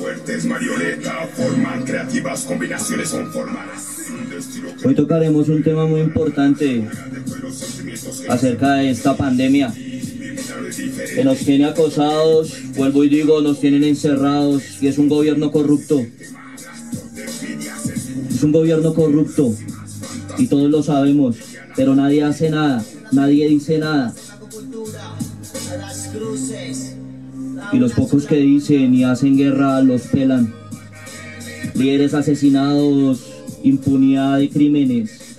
fuertes forman creativas combinaciones Hoy tocaremos un tema muy importante acerca de esta pandemia que nos tiene acosados, vuelvo y digo, nos tienen encerrados y es un gobierno corrupto. Es un gobierno corrupto y todos lo sabemos, pero nadie hace nada, nadie dice nada. Y los pocos que dicen y hacen guerra los pelan. Líderes asesinados, impunidad de crímenes.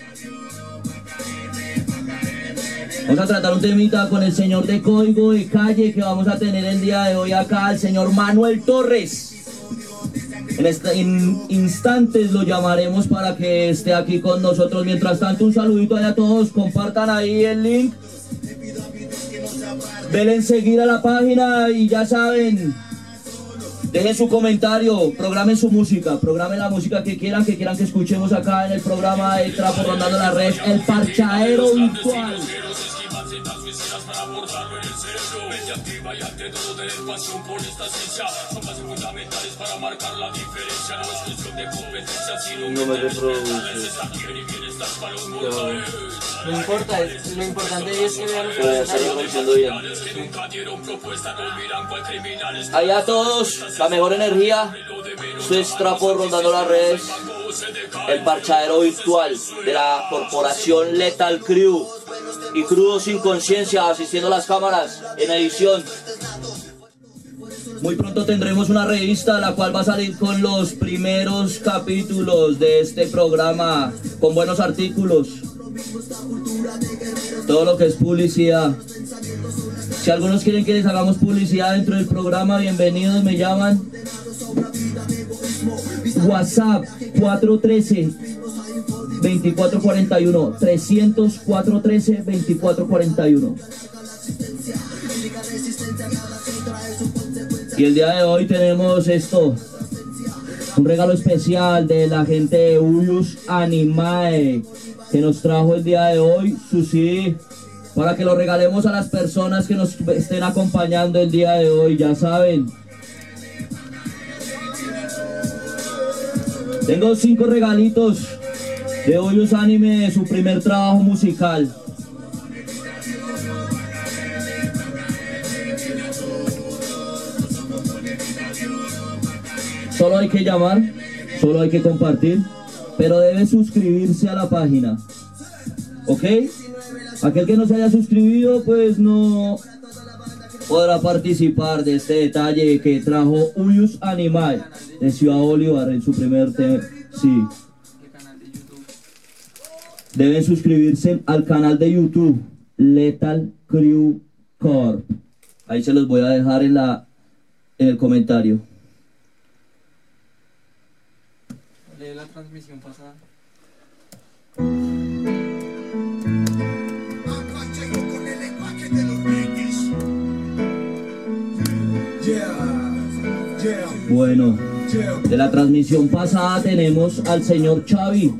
Vamos a tratar un temita con el señor de código de calle que vamos a tener el día de hoy acá, el señor Manuel Torres. En este in- instantes lo llamaremos para que esté aquí con nosotros. Mientras tanto, un saludito ahí a todos. Compartan ahí el link. Denle seguir a la página y ya saben. Dejen su comentario, programen su música, programen la música que quieran, que quieran que escuchemos acá en el programa de Trapo Rondando la Red, el parchadero virtual. No me reproduce. No importa, es- lo importante es que vean los Pero ya está comentarios. reproduciendo bien. Ahí a todos, la mejor energía. Esto es Trapo Rondando las Redes, el parchadero virtual de la corporación Lethal Crew y Crudo Sin Conciencia asistiendo a las cámaras en edición. Muy pronto tendremos una revista la cual va a salir con los primeros capítulos de este programa, con buenos artículos, todo lo que es publicidad. Si algunos quieren que les hagamos publicidad dentro del programa, bienvenidos, me llaman. WhatsApp 413 2441 300 413 2441 Y el día de hoy tenemos esto, un regalo especial de la gente de Uyus Animae, que nos trajo el día de hoy su CD, para que lo regalemos a las personas que nos estén acompañando el día de hoy, ya saben. Tengo cinco regalitos de Uyus Anime su primer trabajo musical. Solo hay que llamar, solo hay que compartir, pero debe suscribirse a la página. ¿Ok? Aquel que no se haya suscribido, pues no podrá participar de este detalle que trajo Uyus Animal de Ciudad Bolívar en su primer tema. Sí. Deben suscribirse al canal de YouTube Lethal Crew Corp. Ahí se los voy a dejar en la en el comentario. Lee la transmisión pasada. Bueno, de la transmisión pasada tenemos al señor Xavi,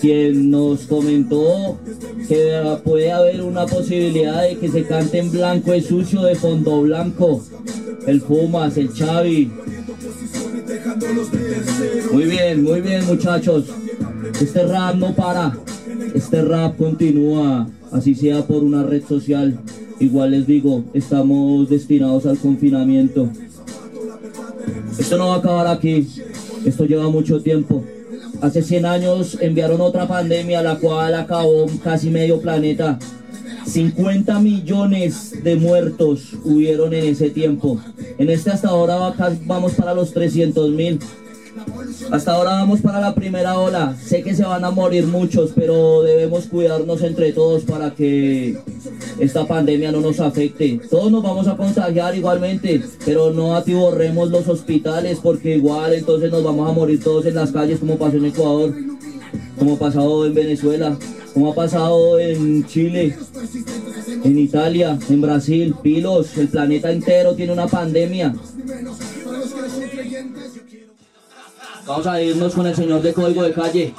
quien nos comentó que puede haber una posibilidad de que se cante en blanco es sucio de fondo blanco. El Pumas, el Xavi. Muy bien, muy bien muchachos. Este rap no para. Este rap continúa, así sea por una red social. Igual les digo, estamos destinados al confinamiento. Esto no va a acabar aquí. Esto lleva mucho tiempo. Hace 100 años enviaron otra pandemia la cual acabó casi medio planeta. 50 millones de muertos hubieron en ese tiempo. En este hasta ahora vamos para los 300 mil. Hasta ahora vamos para la primera ola. Sé que se van a morir muchos, pero debemos cuidarnos entre todos para que esta pandemia no nos afecte. Todos nos vamos a contagiar igualmente, pero no atiborremos los hospitales porque igual entonces nos vamos a morir todos en las calles como pasó en Ecuador, como ha pasado en Venezuela, como ha pasado en Chile, en Italia, en Brasil, pilos, el planeta entero tiene una pandemia. Vamos a irnos con el señor de código de calle.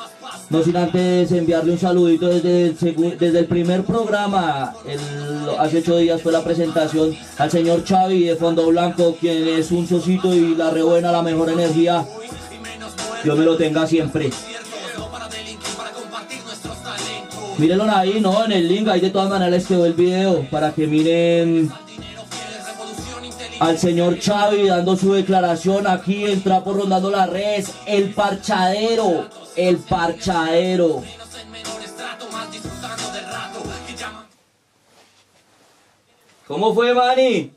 No sin antes enviarle un saludito desde el, desde el primer programa. El- hace ocho días fue la presentación al señor Xavi de Fondo Blanco, quien es un socito y la rebuena, la mejor energía. Dios me lo tenga siempre. Mírenlo ahí, ¿no? En el link, ahí de todas maneras les quedó el video para que miren al señor Xavi dando su declaración aquí en Trapo rondando las redes. El parchadero, el parchadero. ¿Cómo fue, Manny?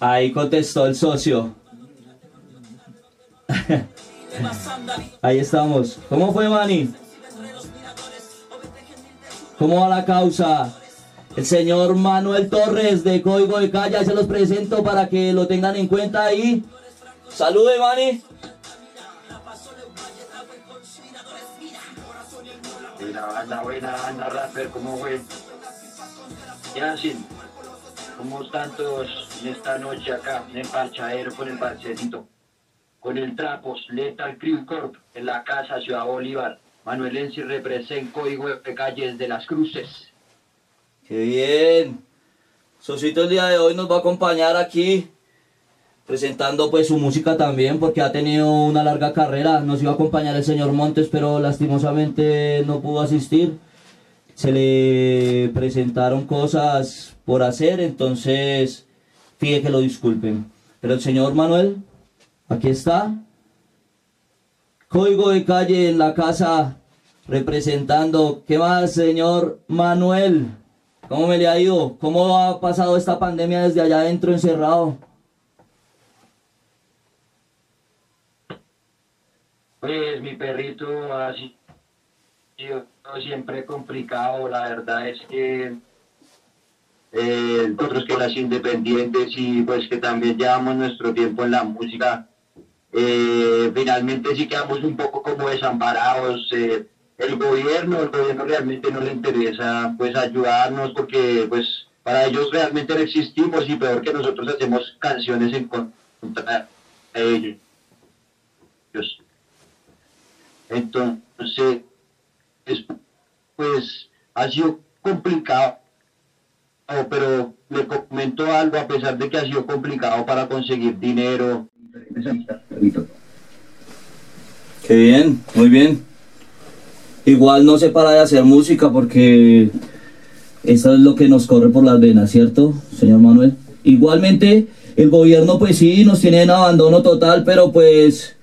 Ahí contestó el socio. Ahí estamos. ¿Cómo fue, Manny? ¿Cómo va la causa? El señor Manuel Torres de Código de Calle, se los presento para que lo tengan en cuenta ahí. Salude, Manny. Buena banda, buena banda, rapper, ¿cómo fue? Yancin, ¿cómo están todos en esta noche acá en el parchadero con el parcerito? Con el Trapos, Lethal Crew Corp, en la casa Ciudad Bolívar. Manuel Ensi representa Código de Calles de las Cruces. Qué bien. Sosito el día de hoy nos va a acompañar aquí presentando pues su música también porque ha tenido una larga carrera. Nos iba a acompañar el señor Montes pero lastimosamente no pudo asistir. Se le presentaron cosas por hacer, entonces pide que lo disculpen. Pero el señor Manuel, aquí está. Código de calle en la casa representando. ¿Qué más, señor Manuel? ¿Cómo me le ha ido? ¿Cómo ha pasado esta pandemia desde allá adentro encerrado? Pues mi perrito ha sido siempre complicado, la verdad es que eh, nosotros que las independientes y pues que también llevamos nuestro tiempo en la música, eh, finalmente sí quedamos un poco como desamparados. eh, el gobierno, el gobierno realmente no le interesa pues ayudarnos porque pues para ellos realmente no existimos y peor que nosotros hacemos canciones en contra de ellos. Entonces, es- pues ha sido complicado, pero le comento algo a pesar de que ha sido complicado para conseguir dinero. Qué bien, muy bien. Igual no se para de hacer música porque eso es lo que nos corre por las venas, ¿cierto, señor Manuel? Igualmente, el gobierno pues sí nos tiene en abandono total, pero pues,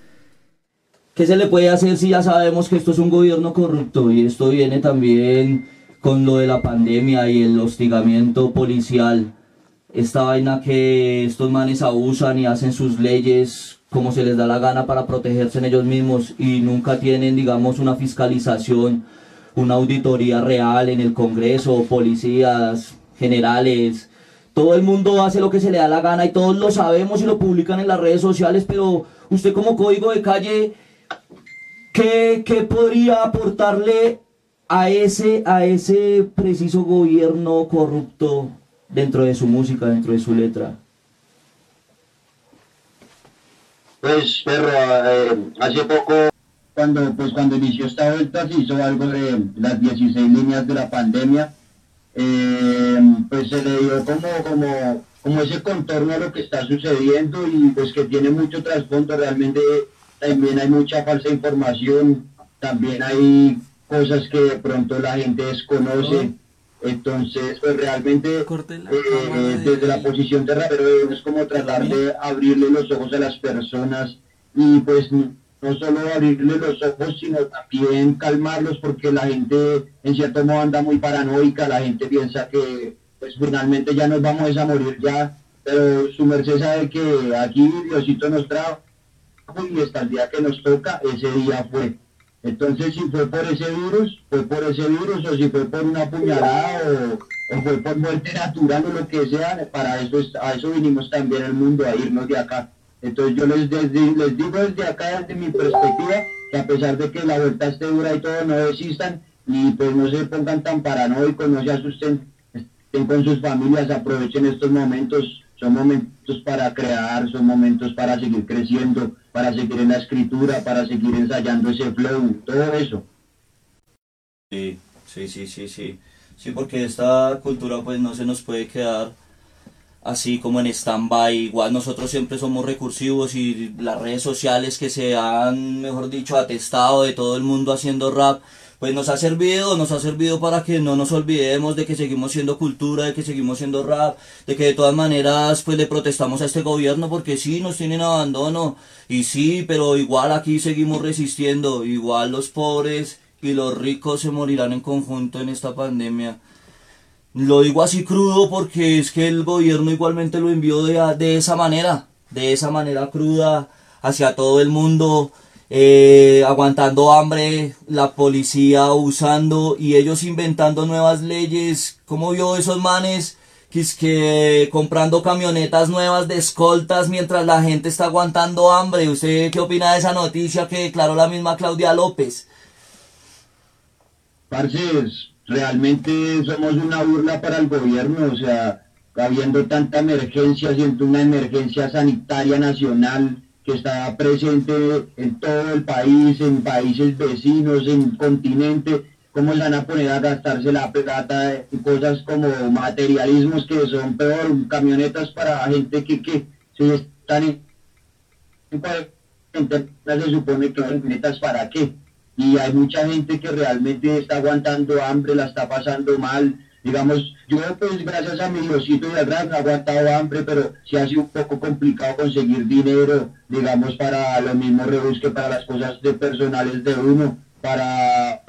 ¿qué se le puede hacer si ya sabemos que esto es un gobierno corrupto? Y esto viene también con lo de la pandemia y el hostigamiento policial. Esta vaina que estos manes abusan y hacen sus leyes como se les da la gana para protegerse en ellos mismos y nunca tienen, digamos, una fiscalización, una auditoría real en el Congreso, policías, generales. Todo el mundo hace lo que se le da la gana y todos lo sabemos y lo publican en las redes sociales, pero usted como código de calle, ¿qué, qué podría aportarle a ese, a ese preciso gobierno corrupto dentro de su música, dentro de su letra? Pues, perro, eh, hace poco, cuando, pues, cuando inició esta vuelta, se hizo algo de las 16 líneas de la pandemia. Eh, pues se le dio como, como, como ese contorno a lo que está sucediendo y pues que tiene mucho trasfondo. Realmente también hay mucha falsa información, también hay cosas que de pronto la gente desconoce. Entonces, pues realmente la eh, de- desde la posición de rapero es como tratar de abrirle los ojos a las personas y pues no no solo abrirle los ojos, sino también calmarlos porque la gente en cierto modo anda muy paranoica, la gente piensa que pues finalmente ya nos vamos a morir ya, pero su merced sabe que aquí Diosito nos trajo y hasta el día que nos toca, ese día fue. Entonces, si fue por ese virus, fue por ese virus, o si fue por una puñalada, o, fue por muerte natural, o lo que sea, para eso, es- a eso vinimos también al mundo, a irnos de acá. Entonces, yo les, les digo desde acá, desde mi perspectiva, que a pesar de que la vuelta esté dura y todo, no desistan, y pues no se pongan tan paranoicos, no se asusten, estén con sus familias, aprovechen estos momentos, son momentos para crear, son momentos para seguir creciendo, para seguir en la escritura, para seguir ensayando ese flow, todo eso. Sí, sí, sí, sí, sí. Sí, porque esta cultura pues no se nos puede quedar así como en stand-by. Igual nosotros siempre somos recursivos y las redes sociales que se han, mejor dicho, atestado de todo el mundo haciendo rap, pues nos ha servido, nos ha servido para que no nos olvidemos de que seguimos siendo cultura, de que seguimos siendo rap, de que de todas maneras pues le protestamos a este gobierno porque sí nos tienen abandono. Y sí, pero igual aquí seguimos resistiendo, igual los pobres y los ricos se morirán en conjunto en esta pandemia. Lo digo así crudo porque es que el gobierno igualmente lo envió de, de esa manera, de esa manera cruda hacia todo el mundo, eh, aguantando hambre, la policía usando y ellos inventando nuevas leyes. como vio esos manes? Que es que comprando camionetas nuevas de escoltas mientras la gente está aguantando hambre. ¿Usted qué opina de esa noticia que declaró la misma Claudia López? Parce, realmente somos una burla para el gobierno, o sea, habiendo tanta emergencia, siendo una emergencia sanitaria nacional que está presente en todo el país, en países vecinos, en continente, ¿cómo se van a poner a gastarse la plata en cosas como materialismos que son peor, camionetas para gente que, que si están en, en se supone que camionetas para qué? y hay mucha gente que realmente está aguantando hambre, la está pasando mal. Digamos, yo pues gracias a mi Diosito y al gran he aguantado hambre, pero sí ha sido un poco complicado conseguir dinero, digamos, para lo mismo rebusque, para las cosas de personales de uno, para,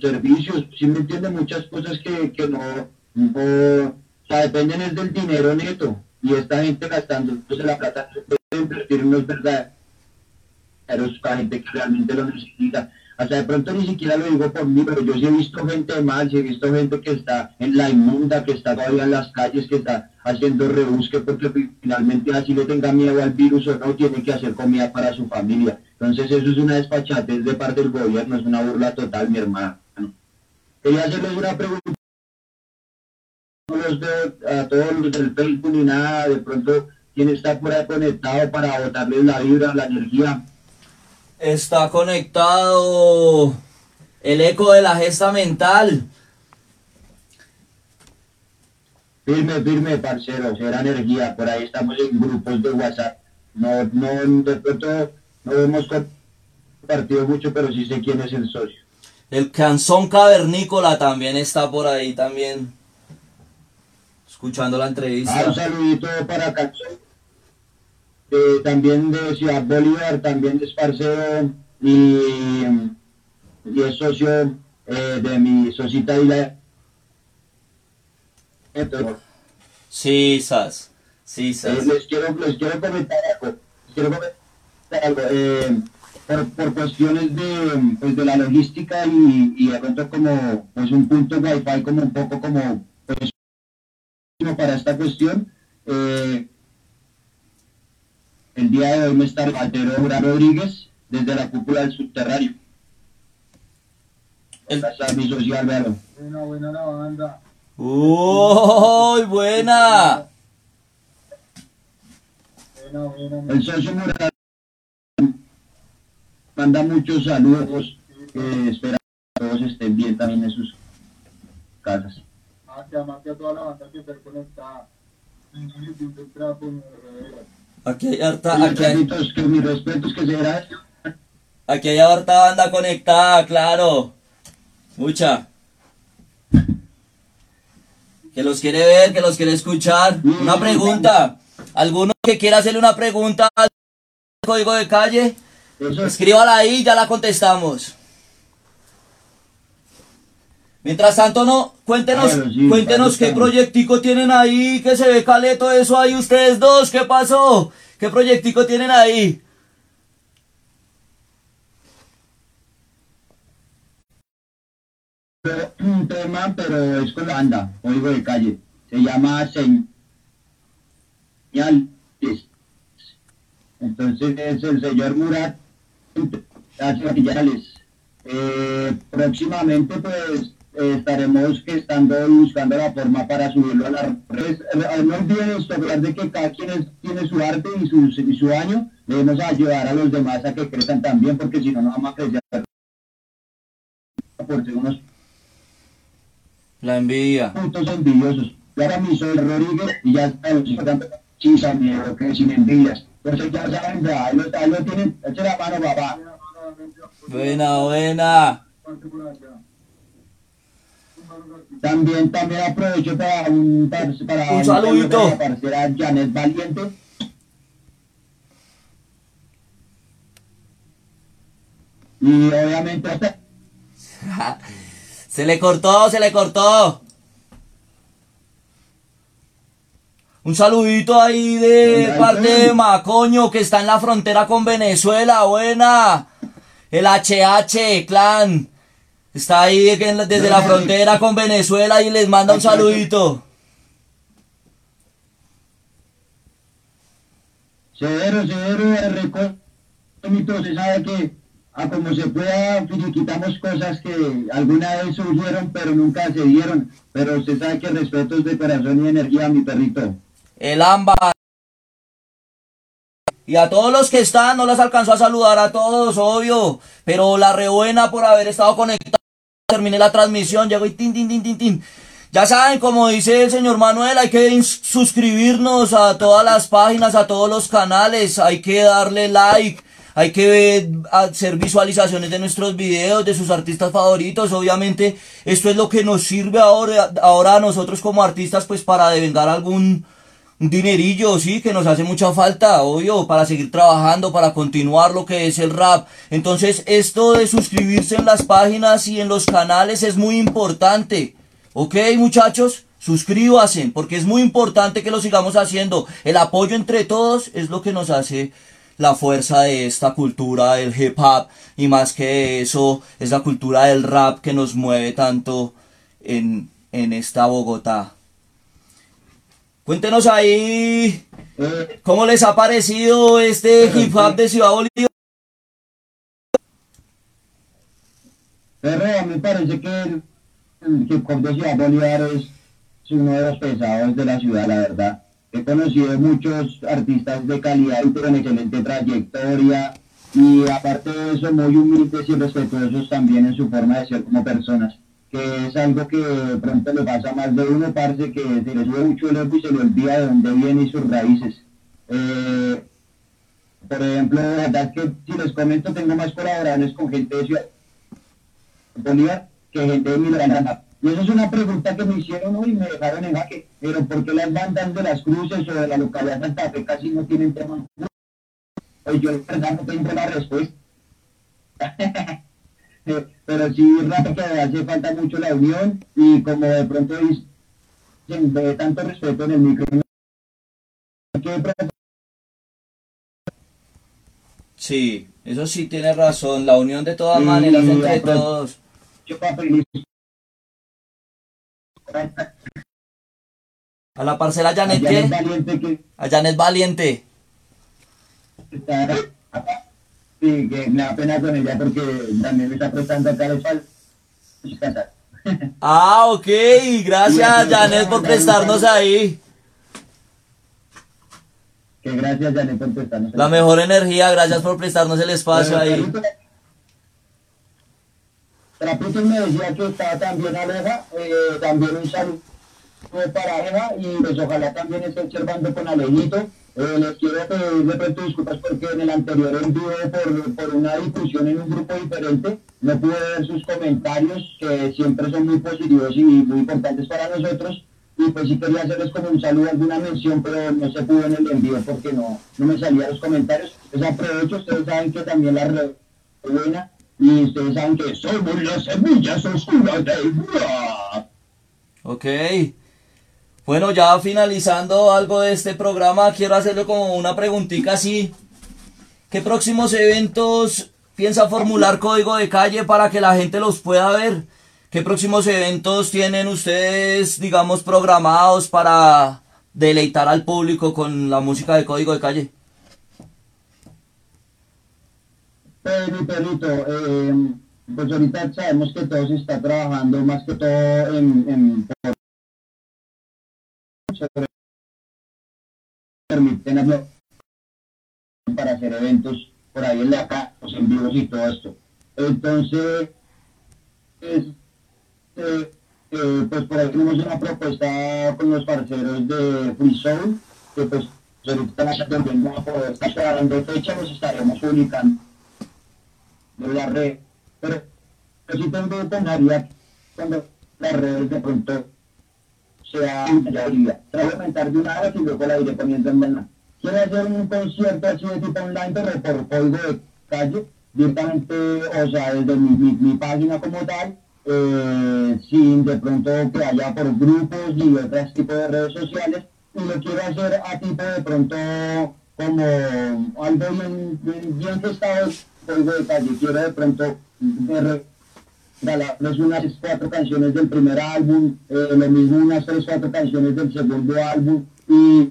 servicios, sí me entiende muchas cosas que, que no, dependen es del dinero neto, y esta gente gastando entonces la plata puede invertir en los verdaderos, gente que realmente lo necesita hasta de pronto ni siquiera lo digo por mí, pero yo sí he visto gente mal, sí he visto gente que está en la inmunda, que está todavía en las calles, que está haciendo rebusque porque finalmente así le tenga miedo al virus o no, tiene que hacer comida para su familia. Entonces eso es una despachatez de parte del gobierno, es una burla total, mi hermano. Quería hacerles una pregunta a todos los del Facebook ni nada, de pronto quién está por ahí conectado para botarles la vibra, la energía. Está conectado el eco de la gesta mental. Firme, firme, parcero, será energía. Por ahí estamos en grupos de WhatsApp. No, no, de pronto no hemos compartido mucho, pero sí sé quién es el socio. El canzón cavernícola también está por ahí también. Escuchando la entrevista. Ah, un saludito para Canzón también de Ciudad Bolívar, también de Esparcero y, y es socio eh, de mi socita la Sí, Sas. Sí, Sas. Eh, les, quiero, les quiero comentar algo. Les quiero comentar algo. Eh, por, por, cuestiones de, pues, de la logística y, y de pronto como pues un punto wifi como un poco como pues, para esta cuestión. Eh, el día de hoy me está Altero Rodríguez desde la cúpula del subterráneo. Esta es mi social, Álvaro. Buena, buena la banda. ¡Uy, buena! Buena, buena. El socio Mural manda muchos saludos. Eh, espera que todos estén bien también en sus casas. Ah, toda la banda que está conectada. Aquí hay harta, aquí hay, que mis respetos que será. aquí hay harta banda conectada, claro. Mucha. Que los quiere ver, que los quiere escuchar. Una pregunta. ¿Alguno que quiera hacerle una pregunta al código de calle? Escríbala ahí, ya la contestamos. Mientras tanto, no, cuéntenos, sí, cuéntenos qué proyectico tienen ahí, que se ve caleto eso ahí ustedes dos, ¿qué pasó? ¿Qué proyectico tienen ahí? un tema, pero es con banda, código de calle. Se llama Señales. Entonces es el señor Murat hace señales. Eh, próximamente, pues, estaremos que estando buscando la forma para subirlo a las redes. Eh, no olviden hablar de que cada quien es- tiene su arte y su, y su año, debemos ayudar a los demás a que crezcan también, porque si no, no vamos a crecer por unos La envidia. puntos envidiosos. Y ahora mi soy Rodríguez y ya está, chisa, miedo, que sin envidias. Entonces ya saben, ya, lo, ahí lo tienen, eche la mano, papá. Buena, buena. Parte por allá. Un mano gatito. También, también aprovecho para un, para, para Un saludito. para Janet Valiente. Y obviamente hasta Se le cortó, se le cortó. Un saludito ahí de parte de Macoño que está en la frontera con Venezuela. Buena. El HH clan. Está ahí en desde la frontera con Venezuela y les manda un saludito. Severo, severo, recuerdo, se sabe que a como se pueda finiquitamos cosas que alguna vez surgieron pero nunca se dieron. Pero usted sabe que respeto es de corazón y energía, mi perrito. El ámbar. Y a todos los que están, no las alcanzó a saludar a todos, obvio. Pero la rebuena por haber estado conectado. Terminé la transmisión, llegó y tin, tin, tin, tin, tin. Ya saben, como dice el señor Manuel, hay que suscribirnos a todas las páginas, a todos los canales. Hay que darle like. Hay que hacer visualizaciones de nuestros videos, de sus artistas favoritos. Obviamente, esto es lo que nos sirve ahora, ahora a nosotros como artistas, pues para devengar algún, un dinerillo, sí, que nos hace mucha falta, obvio, para seguir trabajando, para continuar lo que es el rap. Entonces, esto de suscribirse en las páginas y en los canales es muy importante. ¿Ok, muchachos? Suscríbanse, porque es muy importante que lo sigamos haciendo. El apoyo entre todos es lo que nos hace la fuerza de esta cultura del hip hop y más que eso es la cultura del rap que nos mueve tanto en, en esta Bogotá. Cuéntenos ahí Eh, cómo les ha parecido este hip hop de Ciudad Bolívar. Pero a mí me parece que el, el hip hop de Ciudad Bolívar es uno de los pesados de la ciudad, la verdad. He conocido muchos artistas de calidad y con excelente trayectoria y aparte de eso muy humildes y respetuosos también en su forma de ser como personas, que es algo que pronto le pasa a más de uno, parece que se le sube mucho el ego y se le olvida de dónde viene y sus raíces. Eh, por ejemplo, la verdad es que si les comento, tengo más colaboradores con gente de Ciudad Bolívar que gente de Milagranada. Y eso es una pregunta que me hicieron hoy y me dejaron en jaque. Pero ¿por qué las bandas de las cruces o de la localidad de Santa Fe casi no tienen tema? Pues yo, la verdad, no tengo la respuesta. Pero sí, rato que hace falta mucho la unión y como de pronto dicen, de tanto respeto en el micro. Sí, eso sí tiene razón, la unión de todas maneras entre todos. A la parcela Janet, ¿qué? A Janet Valiente. Sí, que me da pena con ella porque también me está prestando acá fal- casa. Ah, ok, gracias Janet por prestarnos ahí. Que gracias, Janet, por prestarnos. La mejor energía, gracias por prestarnos el espacio ahí. Trapitos me decía que estaba también Aleja, eh, también un saludo para Aleja y pues ojalá también esté observando con Alejito. Eh, les quiero pedir de pronto disculpas porque en el anterior envío por, por una discusión en un grupo diferente no pude ver sus comentarios que siempre son muy positivos y muy importantes para nosotros y pues sí quería hacerles como un saludo, alguna mención, pero no se pudo en el envío porque no, no me salían los comentarios. Pues aprovecho, ustedes saben que también la red es buena y ustedes saben que somos las semillas oscuras del rap. Ok. Bueno, ya finalizando algo de este programa, quiero hacerle como una preguntita así. ¿Qué próximos eventos piensa formular Código de Calle para que la gente los pueda ver? ¿Qué próximos eventos tienen ustedes, digamos, programados para deleitar al público con la música de Código de Calle? Eh, pues ahorita sabemos que todo se está trabajando más que todo en, en permiten para hacer eventos por ahí en la casa, los en vivos y todo esto. Entonces, es, eh, eh, pues por ahí tenemos una propuesta con los parceros de Free Soul, que pues ahorita la también vamos a poder estar dando fecha, los estaremos publicando en la red. Pero yo sí tengo que cuando las redes de pronto sea mayoría. Trato de aumentar de una vez y luego la iré poniendo en verdad. Quiero hacer un concierto así de tipo online, pero por código de calle, directamente, o sea, desde mi, mi, mi página como tal, eh, sin de pronto que haya por grupos y otros tipos de redes sociales, y lo quiero hacer a tipo de pronto como algo bien, bien, bien gestado, código de calle. Quiero de pronto de regalarles unas cuatro canciones del primer álbum, eh, lo mismo unas tres, cuatro canciones del segundo álbum y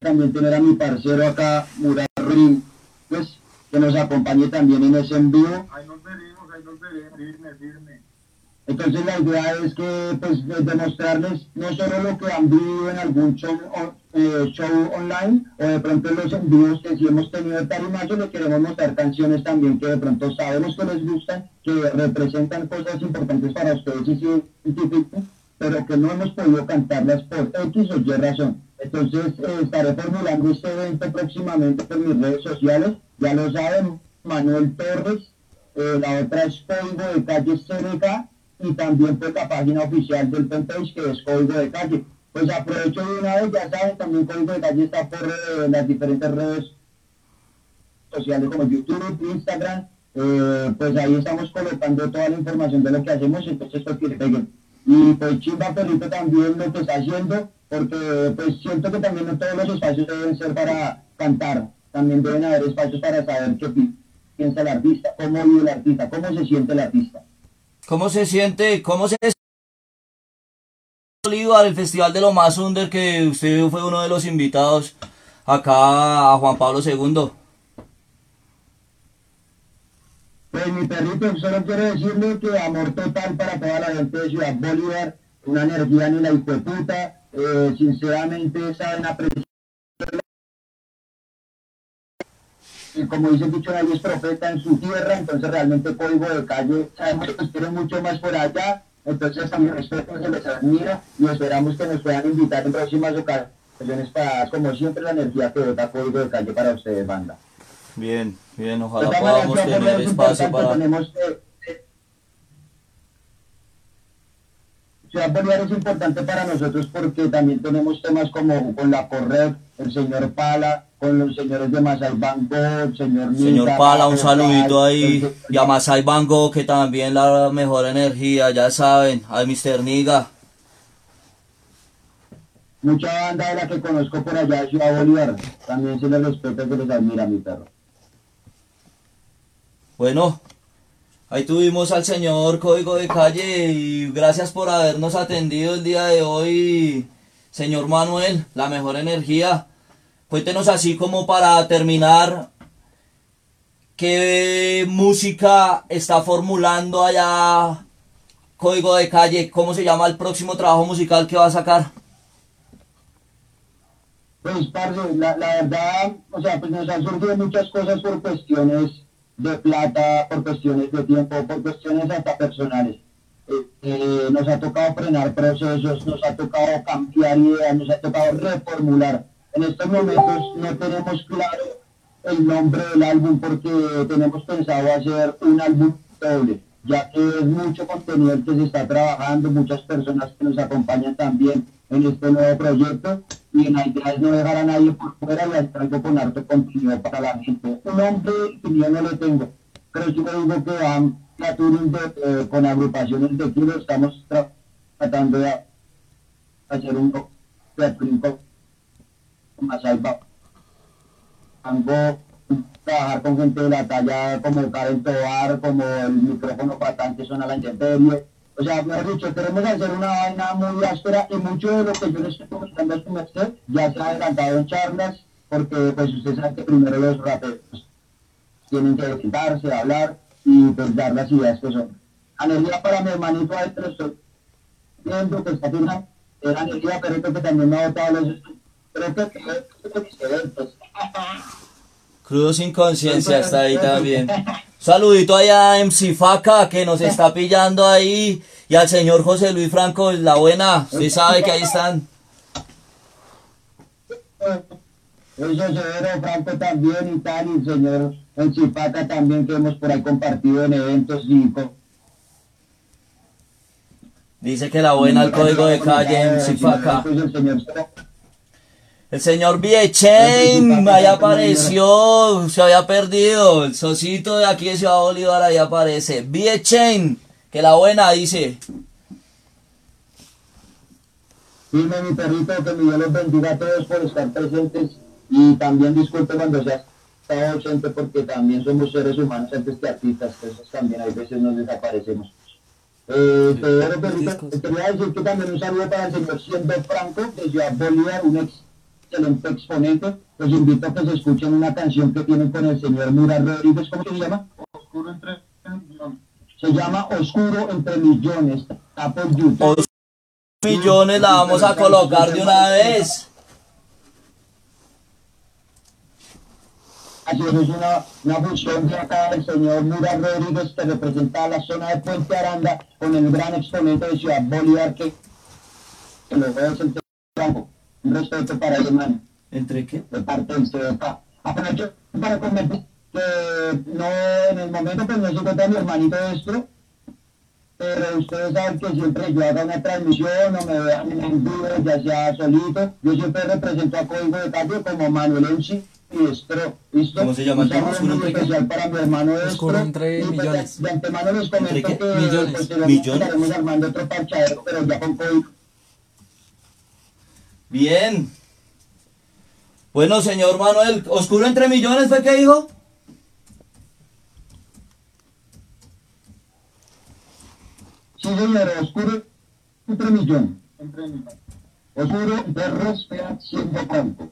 también tener a mi parcero acá, Murat Rin, pues que nos acompañe también en ese envío. Ahí nos veremos, ahí nos veremos, firme, firme. Entonces la idea es que pues de- demostrarles no solo lo que han vivido en algún show, eh, online o de pronto en los envíos que sí hemos tenido de Tarimacho, le queremos mostrar canciones también que de pronto sabemos que les gustan, que representan cosas importantes para ustedes y científicos, pero que no hemos podido cantarlas por X o Y razón. Entonces eh, estaré formulando este evento próximamente por mis redes sociales, ya lo saben, Manuel Torres, eh, la otra es Código de Calle CDK y también pues la página oficial del fanpage que es Código de Calle. Pues aprovecho de una vez, ya saben, también Código de Calle está por eh, las diferentes redes sociales como YouTube, Instagram, eh, pues ahí estamos colocando toda la información de lo que hacemos, entonces pues que peguen. Y pues Chimba Perrito también lo que está haciendo, porque pues siento que también no todos los espacios deben ser para cantar, también deben haber espacios para saber qué pi- piensa el artista, cómo vive el artista, cómo se siente el artista. ¿Cómo se siente? ¿Cómo se Bolívar, el festival de lo más under que usted fue uno de los invitados acá a Juan Pablo II? Pues mi perrito, solo quiero decirle que amor total para toda la gente de Ciudad Bolívar, una energía ni la hijo de puta, eh, sinceramente saben apreciar. Y como dice dicho, nadie es profeta en su tierra, entonces realmente código de calle, sabemos que nos quieren mucho más por allá, entonces también respeto, se les admira y esperamos que nos puedan invitar en próximas ocasiones para, como siempre, la energía que bota código de calle para ustedes, banda. Bien, bien, ojalá maneras, podamos tener espacio para... tenemos, eh, Ciudad Bolívar es importante para nosotros porque también tenemos temas como con la Corred, el señor Pala, con los señores de Masai Banco, el señor Señor Nica, Pala, un saludito ahí. el- Y a Masai Bango, que también la mejor energía, ya saben. Al Mr. Niga. Mucha banda de la que conozco por allá de Ciudad Bolívar. También se les respeta y se les admira, mi perro. Bueno, ahí tuvimos al señor Código de Calle y gracias por habernos atendido el día de hoy, señor Manuel, la mejor energía. Cuéntenos así como para terminar, ¿qué música está formulando allá Código de Calle? ¿Cómo se llama el próximo trabajo musical que va a sacar? Pues, parce, la, la verdad, o sea, pues nos han surgido muchas cosas por cuestiones de plata, por cuestiones de tiempo, por cuestiones hasta personales. Eh, eh, nos ha tocado frenar procesos, nos ha tocado cambiar ideas, nos ha tocado reformular. En estos momentos no tenemos claro el nombre del álbum porque tenemos pensado hacer un álbum doble, ya que es mucho contenido que se está trabajando, muchas personas que nos acompañan también en este nuevo proyecto y la idea es no dejar a nadie por fuera y hacer algo con harto contenido para la gente. Un nombre que yo no lo tengo, pero sí me digo que van a touring de, eh, con agrupaciones de kilo, estamos tra- tratando de hacer un replico más alba Tango, trabajar con gente de la talla como Karen Tobar, como el micrófono patán que suena a la intemperie. O sea, mejor dicho, queremos hacer una vaina muy áspera y mucho de lo que yo le estoy comentando a su merced ya se ha adelantado en charlas, porque pues usted sabe que primero los raperos tienen que sentarse, hablar, y pues dar las ideas que son. Energía para mi hermanito pero estoy viendo que está haciendo era energía, pero creo que también me ha botado los... Creo que que- que mis eventos. Crudo sin conciencia está ahí también. Saludito allá a MC Faca que nos está pillando ahí. Y al señor José Luis Franco, la buena. Usted sabe que ahí están. Eso severo Franco también y tal, y el señor Encipaca también que hemos por ahí compartido en eventos y con... Dice que la buena al código de calle MC Faca. El señor El señor Viechen ahí apareció. Se había perdido. El socito de aquí de Ciudad Bolívar ahí aparece. Viechen. Que la buena dice. Dime mi perrito que mi Dios los bendiga a todos por estar presentes y también disculpe cuando sea estado ausente porque también somos seres humanos antes que artistas, entonces también hay veces nos desaparecemos. Eh, Perrito, quería decir que también un saludo para el señor Siendo Franco de Ciudad Bolívar, un excelente exponente. Los invito a que se escuchen una canción que tienen con el señor Mura Rodríguez, ¿cómo se llama? Oscuro entre millones. Se llama Oscuro entre Millones, está por YouTube. Os millones la vamos a colocar de una vez. Así es, es una, una fusión de acá del señor Mura Rodríguez que representa la zona de Puente Aranda con el gran exponente de Ciudad Bolívar que, que lo veo es el Franco. Un respeto para el hermano ¿Entre qué? de parte del CDK. Aprovecho para comentar que no, en el momento pues no se encuentra mi hermanito esto, pero ustedes saben que siempre yo haga una transmisión o me vean en vivo, ya sea solito, yo siempre represento a Código de Calle como Manuel MC y Estro, ¿listo? ¿Cómo se llama el Un saludo muy especial para mi hermano Estro. Entre pues, millones. De, de antemano les comento que Millones. pues, ¿Millones? estaremos armando otro parchadero, pero ya con Código. Bien. Bueno, señor Manuel, ¿oscuro entre millones fue que dijo? Sí, señor, Oscuro entre millón. Entre millones. Oscuro de Rospea siendo campo.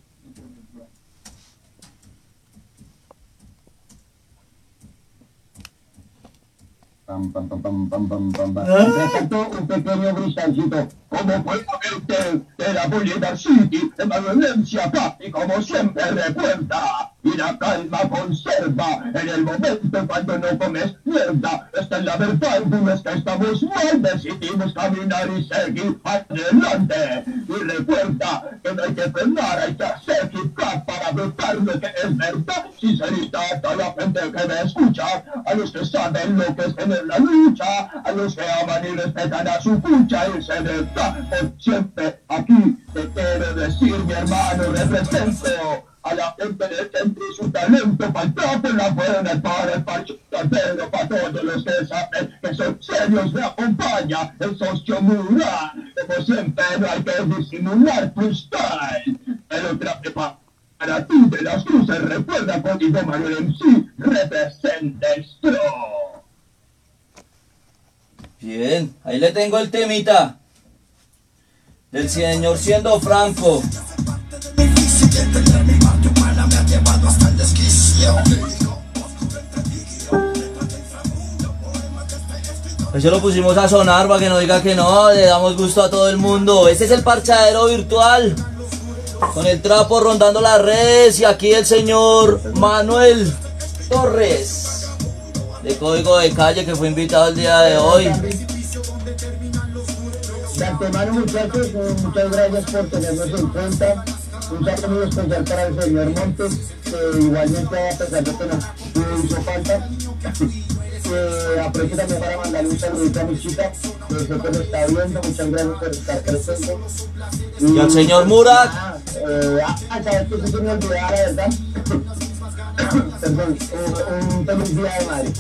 Pam, pam, pam, pam, pam, pam, pam. Mientras tanto, un pequeño cristалcito. Como puede verte de la Bolívar City, de Valencia acá, y como siempre recuerda, y la calma conserva en el momento cuando no comes mierda. Esta es la verdad, no es que estamos mal, decidimos caminar y seguir adelante. Y recuerda que no hay que frenar, hay que hacer hop para brotar lo que es verdad. Sincerita a la gente que me escucha, a los que saben lo que es tener la lucha, a los que aman y respetan a su pucha y se verdad por siempre aquí. Te quiero decir mi hermano represento a la gente de centro y su talento falta por la buena para el parche pero para todos los que saben que son serios me acompaña el socio Mura como siempre no hay que disimular tu style pero traje pa- para ti de las cruces recuerda contigo Manuel MC representa el Bien, ahí le tengo el temita. Del señor siendo franco. Eso lo pusimos a sonar para que no diga que no, le damos gusto a todo el mundo. Este es el parchadero virtual. Con el trapo rondando las redes y aquí el señor Manuel Torres. De Código de Calle que fue invitado el día de hoy. De antemano, muchachos, muchas gracias por tenernos en cuenta. Un saludo muy especial para el señor Montes, que igualmente, a pesar de que nos hizo falta, aprovecho también para mandarle un saludito a mi chica, que sé que lo está viendo. Muchas gracias por estar presente. Y al señor Murat. Ah, eh, ah, sabes que se me olvidaba, la verdad. Perdón, un, un feliz día de madre.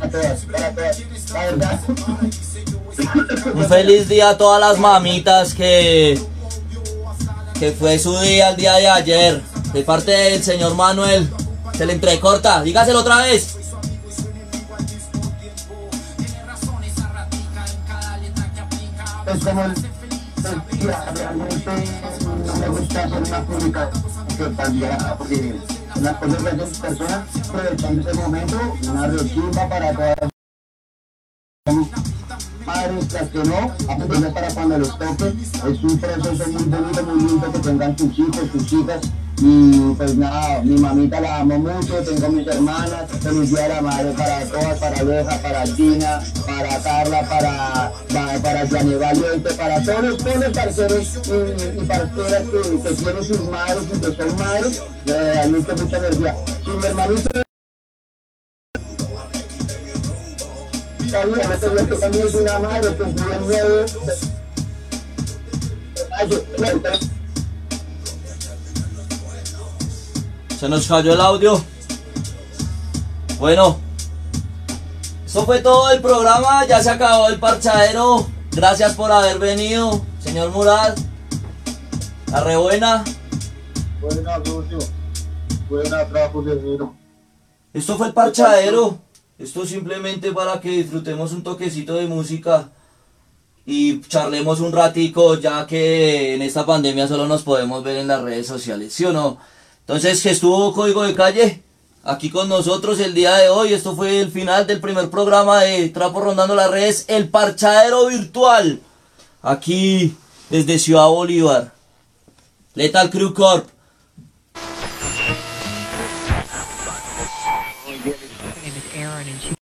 A todas, para todas. La verdad. Un feliz día a todas las mamitas que, que fue su día el día de ayer. De parte del señor Manuel. Se le entrecorta. Dígaselo otra vez. es como el, el- no me gusta hacer una publicación que también porque Las personas aprovechando ese momento, una rechimba para todas las que no, apenas para cuando les toque. Es un proceso muy bonito, muy lindo que tengan sus hijos, sus hijas. Y pues nada, mi mamita la amo mucho, tengo mis hermanas, feliz día de la madre para todas, para Aleja, para Tina, para Carla, para, para, para Gianni Valiente, para todos todos los parceros y, y parceras que, que tienen sus madres y que son madres, eh, realmente mucha energía. Si mi hermanito es una madre. Se nos cayó el audio. Bueno, eso fue todo el programa. Ya se acabó el parchadero. Gracias por haber venido, señor Murat. La rebuena. Buena, socio. Buena, trabajo, guerrero. Esto fue el parchadero. Esto simplemente para que disfrutemos un toquecito de música y charlemos un ratico, ya que en esta pandemia solo nos podemos ver en las redes sociales, ¿sí o no? Entonces, que estuvo Código de Calle aquí con nosotros el día de hoy. Esto fue el final del primer programa de Trapo Rondando las Redes, el parchadero virtual, aquí desde Ciudad Bolívar. Lethal Crew Corp.